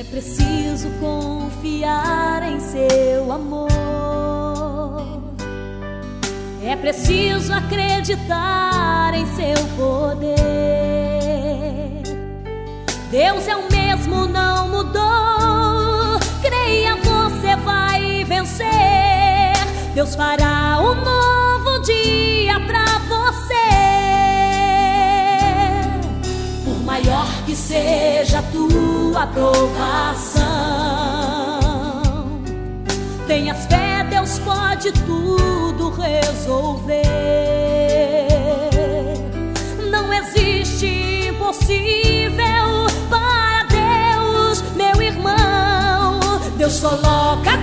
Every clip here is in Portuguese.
É preciso confiar em seu amor. É preciso acreditar em seu poder. Deus é o mesmo, não mudou. Creia, você vai vencer. Deus fará um novo dia pra você. Por maior que seja a tua provação, tenhas fé, Deus pode tudo resolver. Não existe impossível para Deus, meu irmão. Deus coloca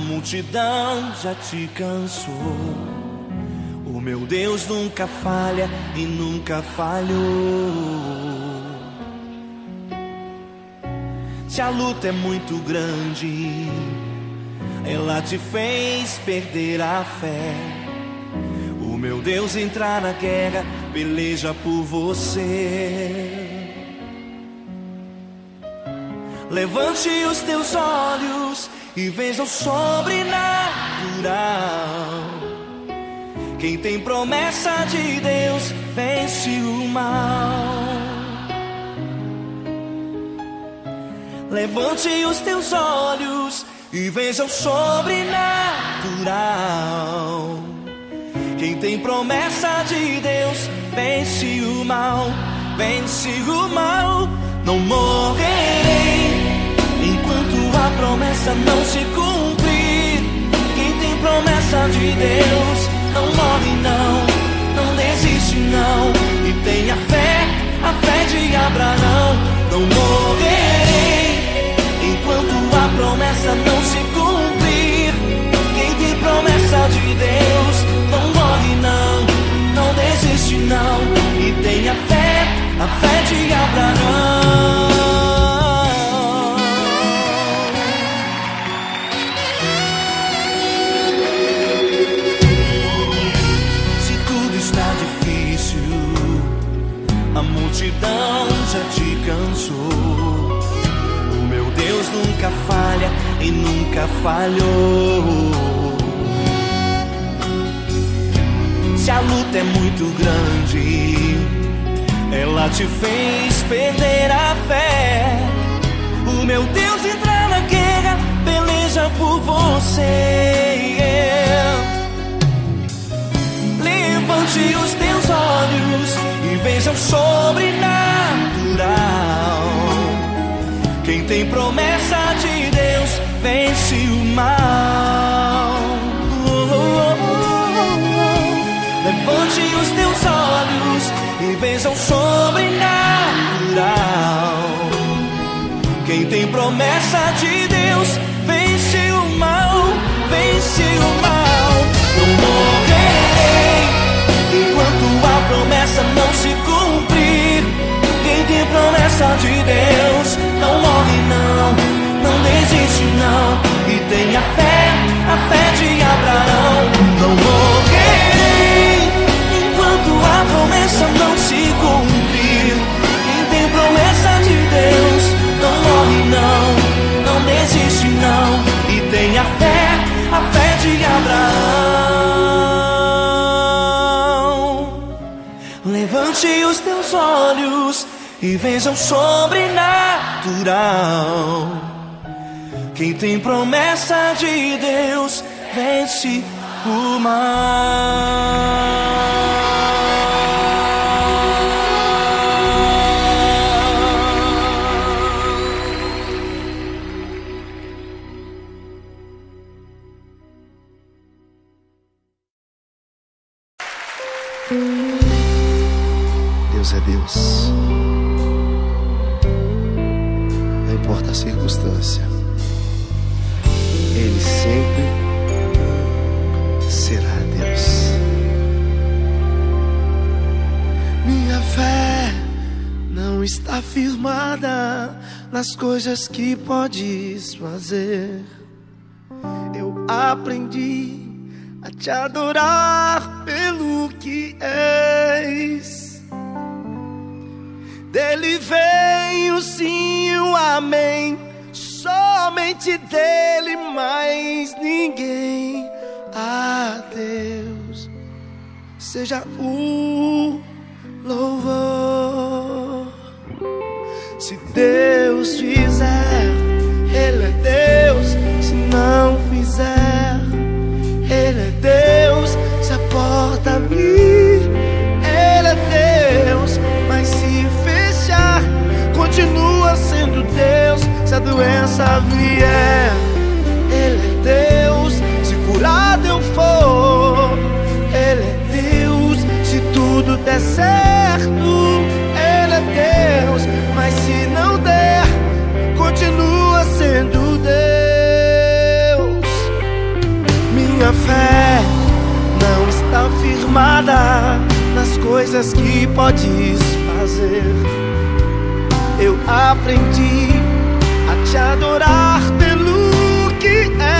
multidão já te cansou. O meu Deus nunca falha e nunca falhou. Se a luta é muito grande, ela te fez perder a fé. O meu Deus entrar na guerra, peleja por você. Levante os teus olhos e veja o sobrenatural. Quem tem promessa de Deus vence o mal. Levante os teus olhos e veja o sobrenatural. Quem tem promessa de Deus vence o mal, vence o mal. Não morrerei promessa não se cumprir, Quem tem promessa de Deus não morre, não, não desiste, não. E tenha fé, a fé de Abraão. Não morrerei enquanto a promessa não se cumprir. Quem tem promessa de Deus não morre, não, não desiste, não. E tenha fé, a fé de Abraão. Não morrerei sou. O meu Deus nunca falha e nunca falhou. Se a luta é muito grande, ela te fez perder a fé. O meu Deus entra na guerra, peleja por você. Levante os sobrenatural. Quem tem promessa de Deus vence o mal. Oh, oh, oh, Levante os teus olhos e veja o sobrenatural. Quem tem promessa os teus olhos e veja o sobrenatural. Quem tem promessa de Deus vence o mal. Deus. Não importa a circunstância, Ele sempre será Deus. Minha fé não está firmada nas coisas que podes fazer. Eu aprendi a te adorar pelo que és. Dele vem o sim o amém. Somente dele, mais ninguém. A Deus seja o louvor. Se Deus fizer, firmada nas coisas que podes fazer. Eu aprendi a te adorar pelo que és.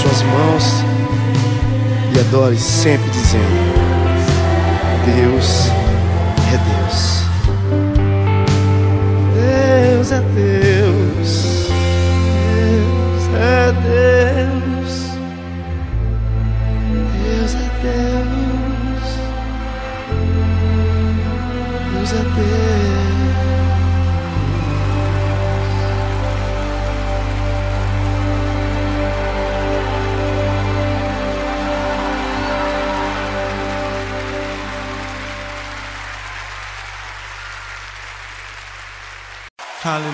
Suas mãos e adore sempre dizendo: Deus é Deus. Aleluia.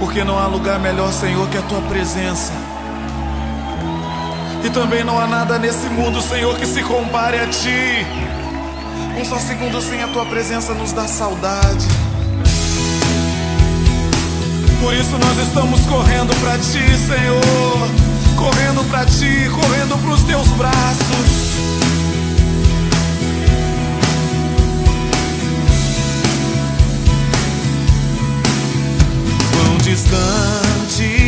Porque não há lugar melhor, Senhor, que a tua presença. E também não há nada nesse mundo, Senhor, que se compare a ti. Um só segundo sem a tua presença nos dá saudade. Por isso nós estamos correndo para ti, Senhor. Correndo para ti, correndo para os teus braços. Distante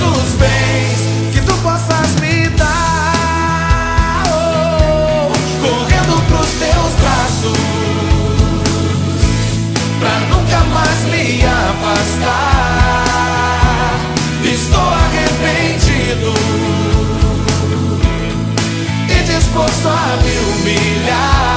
os bens que tu possas me dar. Oh, correndo pros teus braços pra nunca mais me afastar. Estou arrependido e disposto a me humilhar.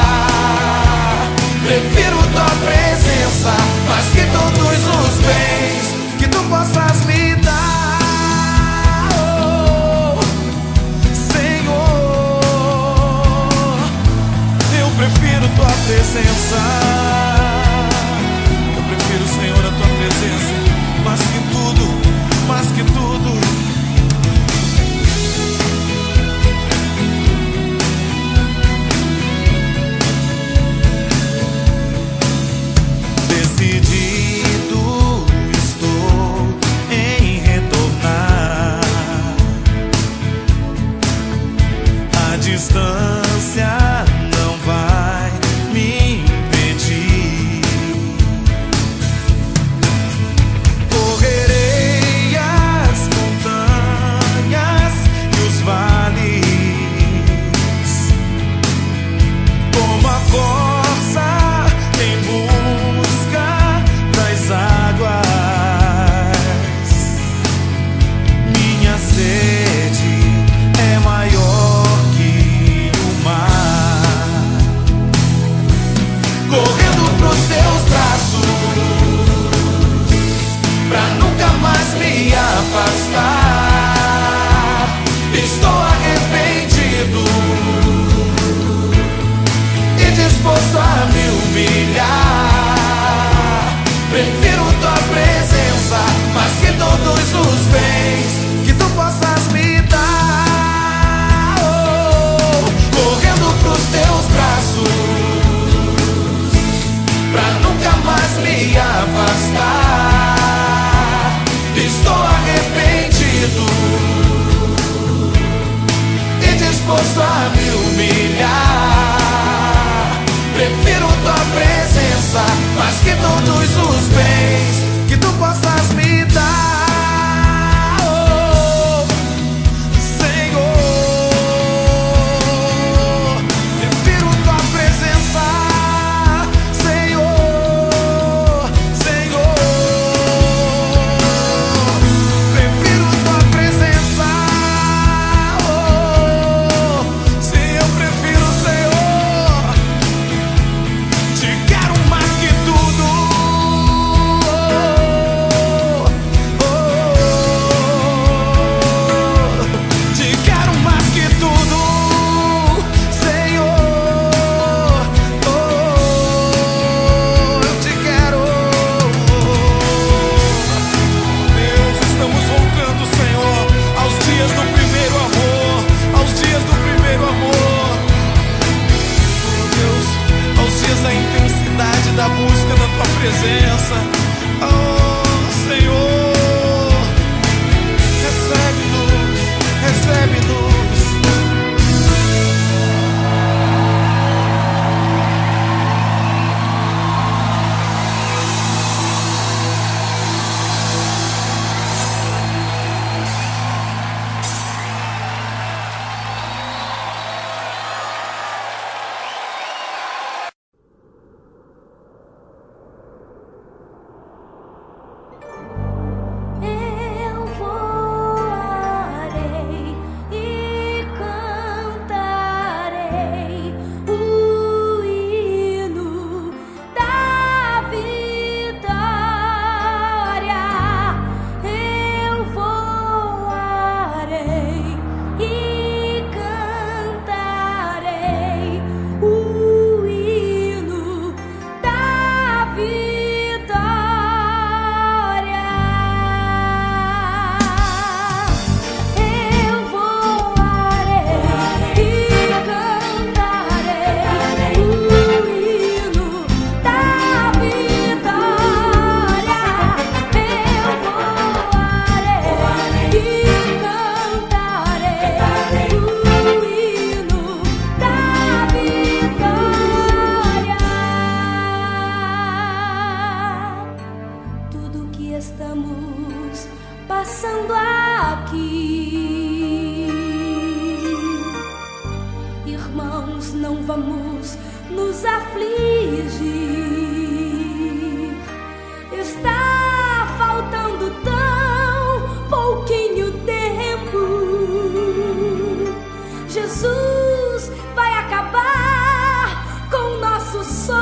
Distância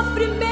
sofrimento.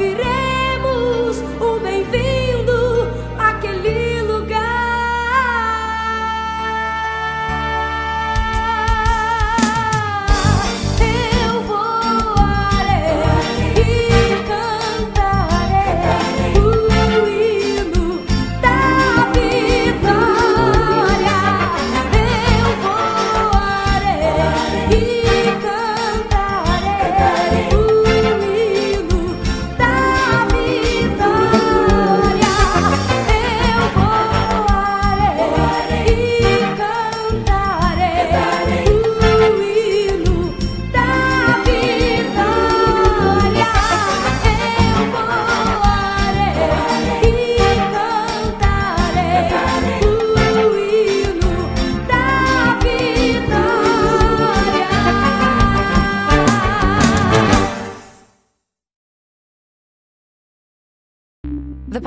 virei.